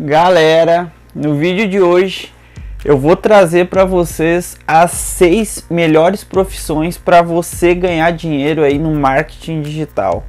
Galera, no vídeo de hoje eu vou trazer para vocês as seis melhores profissões para você ganhar dinheiro aí no marketing digital.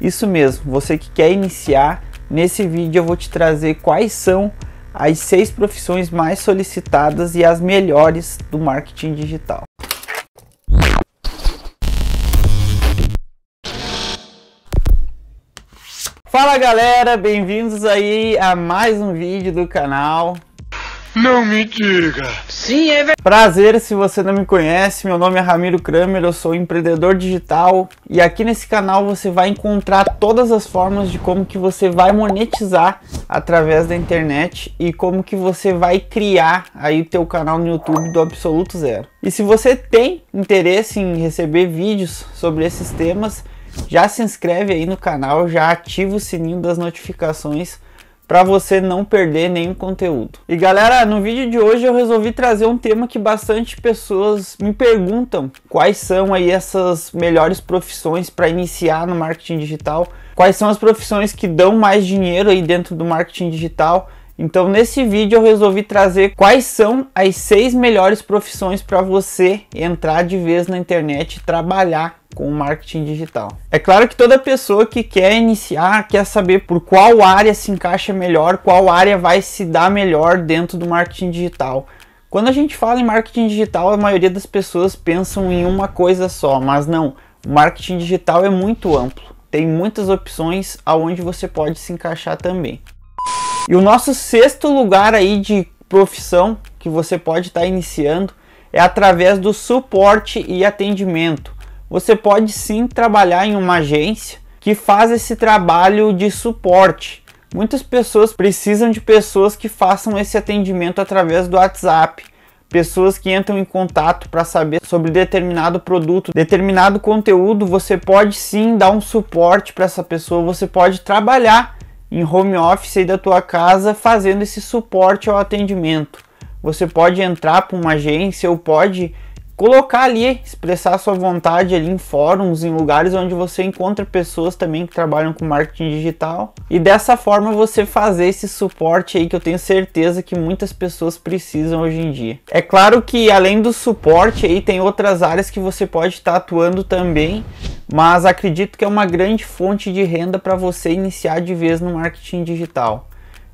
Isso mesmo, você que quer iniciar, nesse vídeo eu vou te trazer quais são as seis profissões mais solicitadas e as melhores do marketing digital. Fala galera, bem-vindos aí a mais um vídeo do canal. Não me diga. Sim, é verdade. Prazer, se você não me conhece, meu nome é Ramiro Kramer, eu sou empreendedor digital e aqui nesse canal você vai encontrar todas as formas de como que você vai monetizar através da internet e como que você vai criar aí o teu canal no YouTube do absoluto zero. E se você tem interesse em receber vídeos sobre esses temas, já se inscreve aí no canal, já ativa o sininho das notificações para você não perder nenhum conteúdo. E galera, no vídeo de hoje eu resolvi trazer um tema que bastante pessoas me perguntam, quais são aí essas melhores profissões para iniciar no marketing digital, quais são as profissões que dão mais dinheiro aí dentro do marketing digital. Então, nesse vídeo eu resolvi trazer quais são as seis melhores profissões para você entrar de vez na internet e trabalhar com marketing digital. É claro que toda pessoa que quer iniciar quer saber por qual área se encaixa melhor, qual área vai se dar melhor dentro do marketing digital. Quando a gente fala em marketing digital, a maioria das pessoas pensam em uma coisa só, mas não. O marketing digital é muito amplo. Tem muitas opções aonde você pode se encaixar também. E o nosso sexto lugar aí de profissão que você pode estar iniciando é através do suporte e atendimento você pode sim trabalhar em uma agência que faz esse trabalho de suporte. Muitas pessoas precisam de pessoas que façam esse atendimento através do WhatsApp. Pessoas que entram em contato para saber sobre determinado produto, determinado conteúdo, você pode sim dar um suporte para essa pessoa, você pode trabalhar em home office aí da tua casa fazendo esse suporte ao atendimento. Você pode entrar para uma agência ou pode colocar ali, expressar sua vontade ali em fóruns, em lugares onde você encontra pessoas também que trabalham com marketing digital e dessa forma você fazer esse suporte aí que eu tenho certeza que muitas pessoas precisam hoje em dia. É claro que além do suporte aí tem outras áreas que você pode estar atuando também, mas acredito que é uma grande fonte de renda para você iniciar de vez no marketing digital.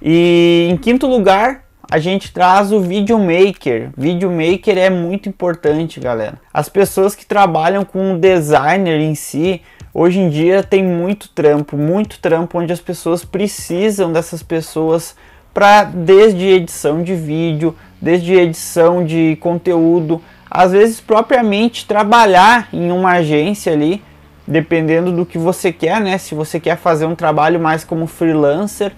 E em quinto lugar, a gente traz o videomaker. Videomaker é muito importante, galera. As pessoas que trabalham com o designer em si, hoje em dia tem muito trampo, muito trampo onde as pessoas precisam dessas pessoas para desde edição de vídeo, desde edição de conteúdo, às vezes propriamente trabalhar em uma agência ali, dependendo do que você quer, né? Se você quer fazer um trabalho mais como freelancer,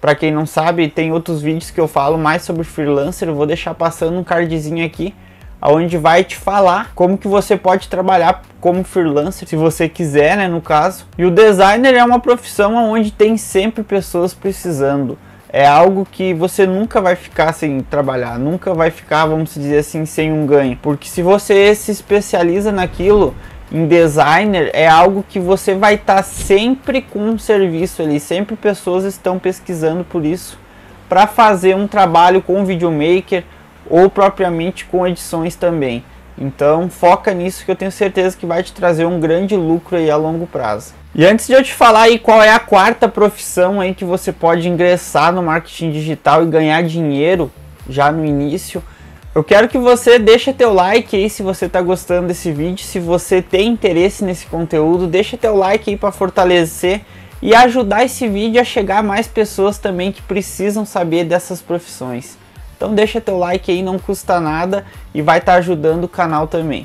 para quem não sabe, tem outros vídeos que eu falo mais sobre freelancer, eu vou deixar passando um cardzinho aqui, onde vai te falar como que você pode trabalhar como freelancer, se você quiser, né, no caso. E o designer é uma profissão onde tem sempre pessoas precisando. É algo que você nunca vai ficar sem trabalhar, nunca vai ficar, vamos dizer assim, sem um ganho. Porque se você se especializa naquilo, em designer é algo que você vai estar tá sempre com um serviço ali, sempre pessoas estão pesquisando por isso para fazer um trabalho com videomaker ou propriamente com edições também. Então foca nisso que eu tenho certeza que vai te trazer um grande lucro aí a longo prazo. E antes de eu te falar aí qual é a quarta profissão aí que você pode ingressar no marketing digital e ganhar dinheiro já no início, eu quero que você deixe teu like aí se você está gostando desse vídeo, se você tem interesse nesse conteúdo, deixa teu like aí para fortalecer e ajudar esse vídeo a chegar a mais pessoas também que precisam saber dessas profissões. Então deixa teu like aí, não custa nada e vai estar tá ajudando o canal também.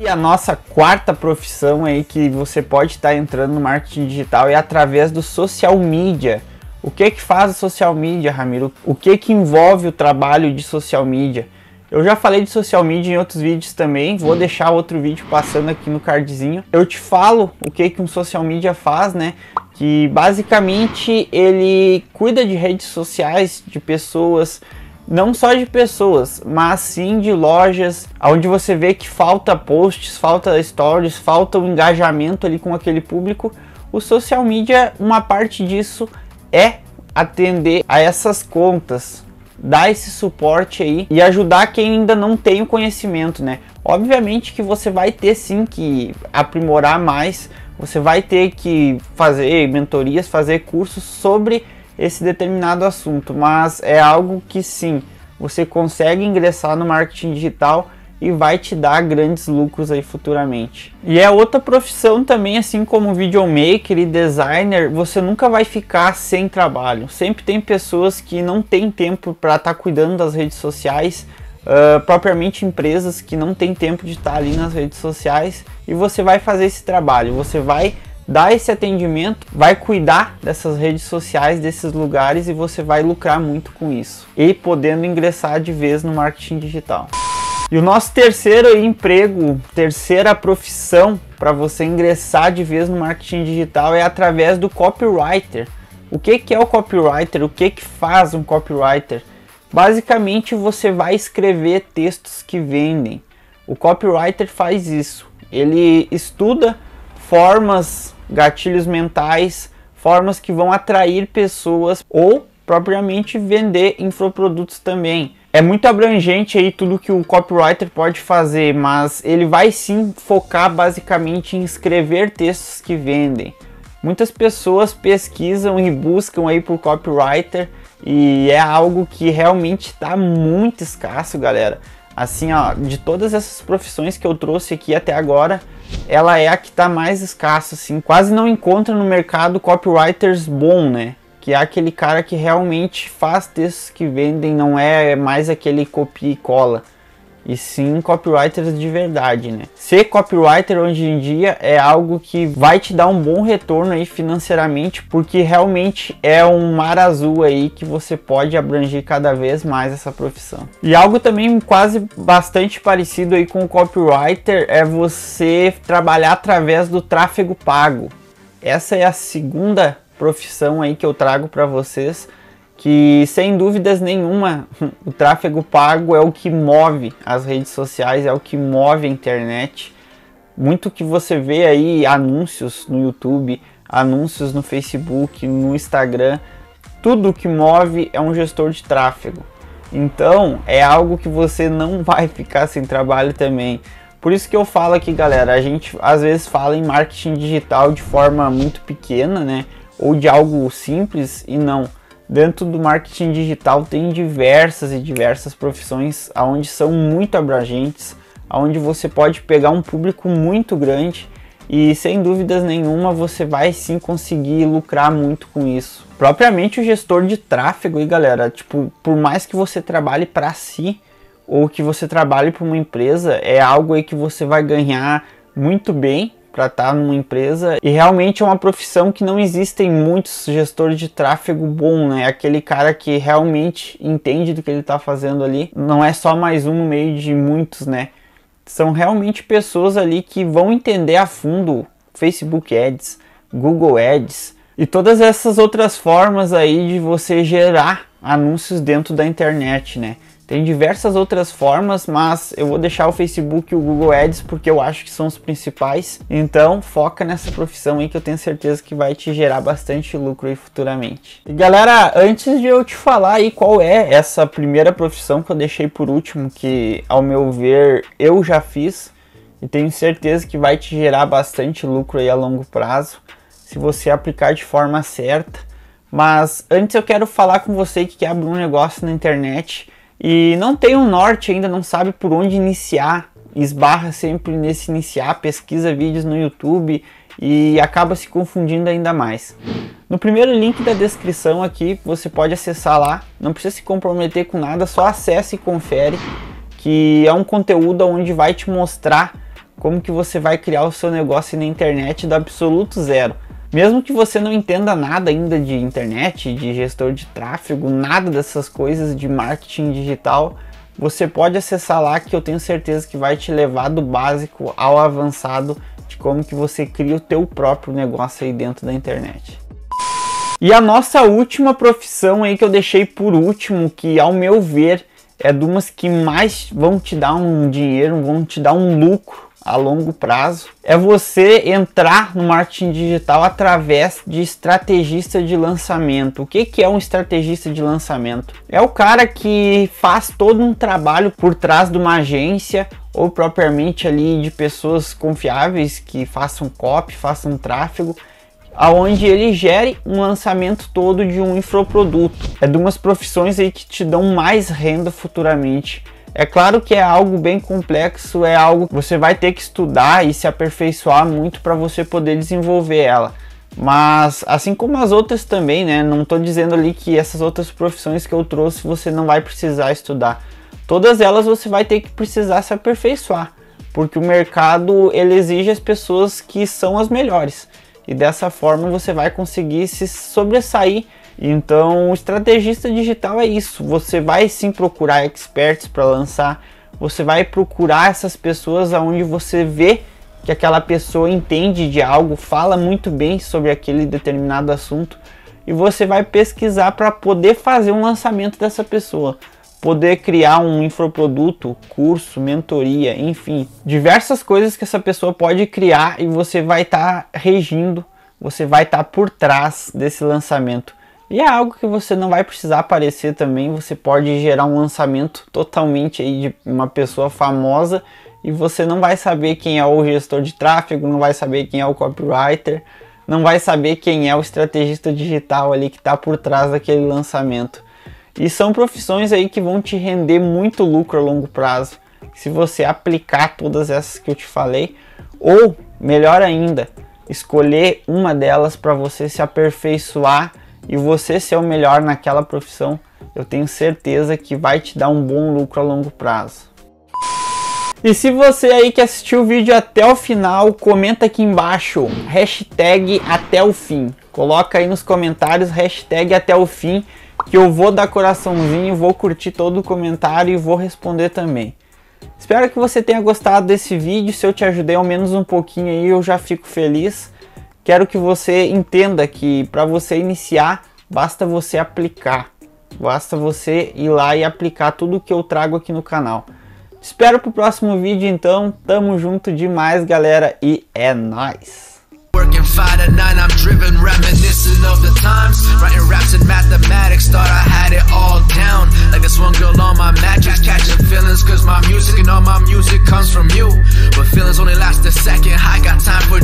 E a nossa quarta profissão aí que você pode estar tá entrando no marketing digital é através do social media. O que que faz a social media, Ramiro? O que que envolve o trabalho de social media? Eu já falei de social media em outros vídeos também, vou deixar outro vídeo passando aqui no cardzinho. Eu te falo o que que um social media faz, né? Que basicamente ele cuida de redes sociais, de pessoas, não só de pessoas, mas sim de lojas, onde você vê que falta posts, falta stories, falta o um engajamento ali com aquele público. O social media, uma parte disso é atender a essas contas, dar esse suporte aí e ajudar quem ainda não tem o conhecimento, né? Obviamente que você vai ter sim que aprimorar mais, você vai ter que fazer mentorias, fazer cursos sobre esse determinado assunto, mas é algo que sim, você consegue ingressar no marketing digital e vai te dar grandes lucros aí futuramente. E é outra profissão também, assim como videomaker e designer, você nunca vai ficar sem trabalho. Sempre tem pessoas que não têm tempo para estar tá cuidando das redes sociais, uh, propriamente empresas que não têm tempo de estar tá ali nas redes sociais e você vai fazer esse trabalho, você vai dar esse atendimento, vai cuidar dessas redes sociais, desses lugares e você vai lucrar muito com isso e podendo ingressar de vez no marketing digital. E o nosso terceiro emprego, terceira profissão para você ingressar de vez no marketing digital é através do copywriter. O que, que é o copywriter? O que, que faz um copywriter? Basicamente, você vai escrever textos que vendem. O copywriter faz isso. Ele estuda formas, gatilhos mentais, formas que vão atrair pessoas ou propriamente vender infoprodutos também é muito abrangente aí tudo que o copywriter pode fazer, mas ele vai sim focar basicamente em escrever textos que vendem. Muitas pessoas pesquisam e buscam aí por copywriter e é algo que realmente está muito escasso, galera. Assim, ó, de todas essas profissões que eu trouxe aqui até agora, ela é a que está mais escassa, assim. Quase não encontra no mercado copywriters bom, né? Que é aquele cara que realmente faz textos que vendem, não é mais aquele copia e cola. E sim copywriters de verdade, né? Ser copywriter hoje em dia é algo que vai te dar um bom retorno aí financeiramente, porque realmente é um mar azul aí que você pode abranger cada vez mais essa profissão. E algo também quase bastante parecido aí com o copywriter é você trabalhar através do tráfego pago. Essa é a segunda profissão aí que eu trago para vocês, que sem dúvidas nenhuma o tráfego pago é o que move as redes sociais, é o que move a internet. Muito que você vê aí anúncios no YouTube, anúncios no Facebook, no Instagram, tudo que move é um gestor de tráfego. Então é algo que você não vai ficar sem trabalho também. Por isso que eu falo aqui, galera, a gente às vezes fala em marketing digital de forma muito pequena, né? Ou de algo simples e não. Dentro do marketing digital tem diversas e diversas profissões onde são muito abrangentes, onde você pode pegar um público muito grande e sem dúvidas nenhuma você vai sim conseguir lucrar muito com isso. Propriamente o gestor de tráfego, e galera, tipo, por mais que você trabalhe para si ou que você trabalhe para uma empresa, é algo aí que você vai ganhar muito bem para estar numa empresa e realmente é uma profissão que não existem muitos gestores de tráfego bom, né? Aquele cara que realmente entende do que ele está fazendo ali, não é só mais um no meio de muitos, né? São realmente pessoas ali que vão entender a fundo Facebook Ads, Google Ads e todas essas outras formas aí de você gerar anúncios dentro da internet, né? Tem diversas outras formas, mas eu vou deixar o Facebook e o Google Ads porque eu acho que são os principais. Então, foca nessa profissão aí que eu tenho certeza que vai te gerar bastante lucro aí futuramente. E galera, antes de eu te falar aí qual é essa primeira profissão que eu deixei por último, que ao meu ver eu já fiz e tenho certeza que vai te gerar bastante lucro aí a longo prazo, se você aplicar de forma certa. Mas antes eu quero falar com você que quer abrir um negócio na internet e não tem um norte ainda, não sabe por onde iniciar, esbarra sempre nesse iniciar, pesquisa vídeos no YouTube e acaba se confundindo ainda mais. No primeiro link da descrição aqui, você pode acessar lá, não precisa se comprometer com nada, só acesse e confere, que é um conteúdo onde vai te mostrar como que você vai criar o seu negócio na internet do absoluto zero. Mesmo que você não entenda nada ainda de internet, de gestor de tráfego, nada dessas coisas de marketing digital, você pode acessar lá que eu tenho certeza que vai te levar do básico ao avançado de como que você cria o teu próprio negócio aí dentro da internet. E a nossa última profissão aí que eu deixei por último, que ao meu ver é de umas que mais vão te dar um dinheiro, vão te dar um lucro a longo prazo é você entrar no marketing digital através de estrategista de lançamento. O que, que é um estrategista de lançamento? É o cara que faz todo um trabalho por trás de uma agência ou propriamente ali de pessoas confiáveis que façam copy, façam tráfego aonde ele gere um lançamento todo de um infoproduto. É de umas profissões aí que te dão mais renda futuramente. É claro que é algo bem complexo, é algo que você vai ter que estudar e se aperfeiçoar muito para você poder desenvolver ela. Mas assim como as outras também, né? Não estou dizendo ali que essas outras profissões que eu trouxe você não vai precisar estudar. Todas elas você vai ter que precisar se aperfeiçoar, porque o mercado ele exige as pessoas que são as melhores. E dessa forma você vai conseguir se sobressair então, o estrategista digital é isso. Você vai sim procurar experts para lançar, você vai procurar essas pessoas aonde você vê que aquela pessoa entende de algo, fala muito bem sobre aquele determinado assunto e você vai pesquisar para poder fazer um lançamento dessa pessoa, poder criar um infoproduto, curso, mentoria, enfim, diversas coisas que essa pessoa pode criar e você vai estar tá regindo, você vai estar tá por trás desse lançamento. E é algo que você não vai precisar aparecer também, você pode gerar um lançamento totalmente aí de uma pessoa famosa e você não vai saber quem é o gestor de tráfego, não vai saber quem é o copywriter, não vai saber quem é o estrategista digital ali que está por trás daquele lançamento. E são profissões aí que vão te render muito lucro a longo prazo, se você aplicar todas essas que eu te falei, ou melhor ainda, escolher uma delas para você se aperfeiçoar e você ser o melhor naquela profissão, eu tenho certeza que vai te dar um bom lucro a longo prazo. E se você aí que assistiu o vídeo até o final, comenta aqui embaixo, hashtag até o fim. Coloca aí nos comentários, hashtag até o fim, que eu vou dar coraçãozinho, vou curtir todo o comentário e vou responder também. Espero que você tenha gostado desse vídeo, se eu te ajudei ao menos um pouquinho aí, eu já fico feliz quero que você entenda que para você iniciar, basta você aplicar. Basta você ir lá e aplicar tudo que eu trago aqui no canal. Espero pro próximo vídeo então. Tamo junto demais, galera, e é nóis! Working five to nine, I'm driven, reminiscent of the times. Writing raps mathematics, thought I had it all down. Like this one girl on my mattress, catching feelings, cause my music and all my music comes from you. But feelings only last a second, I got time for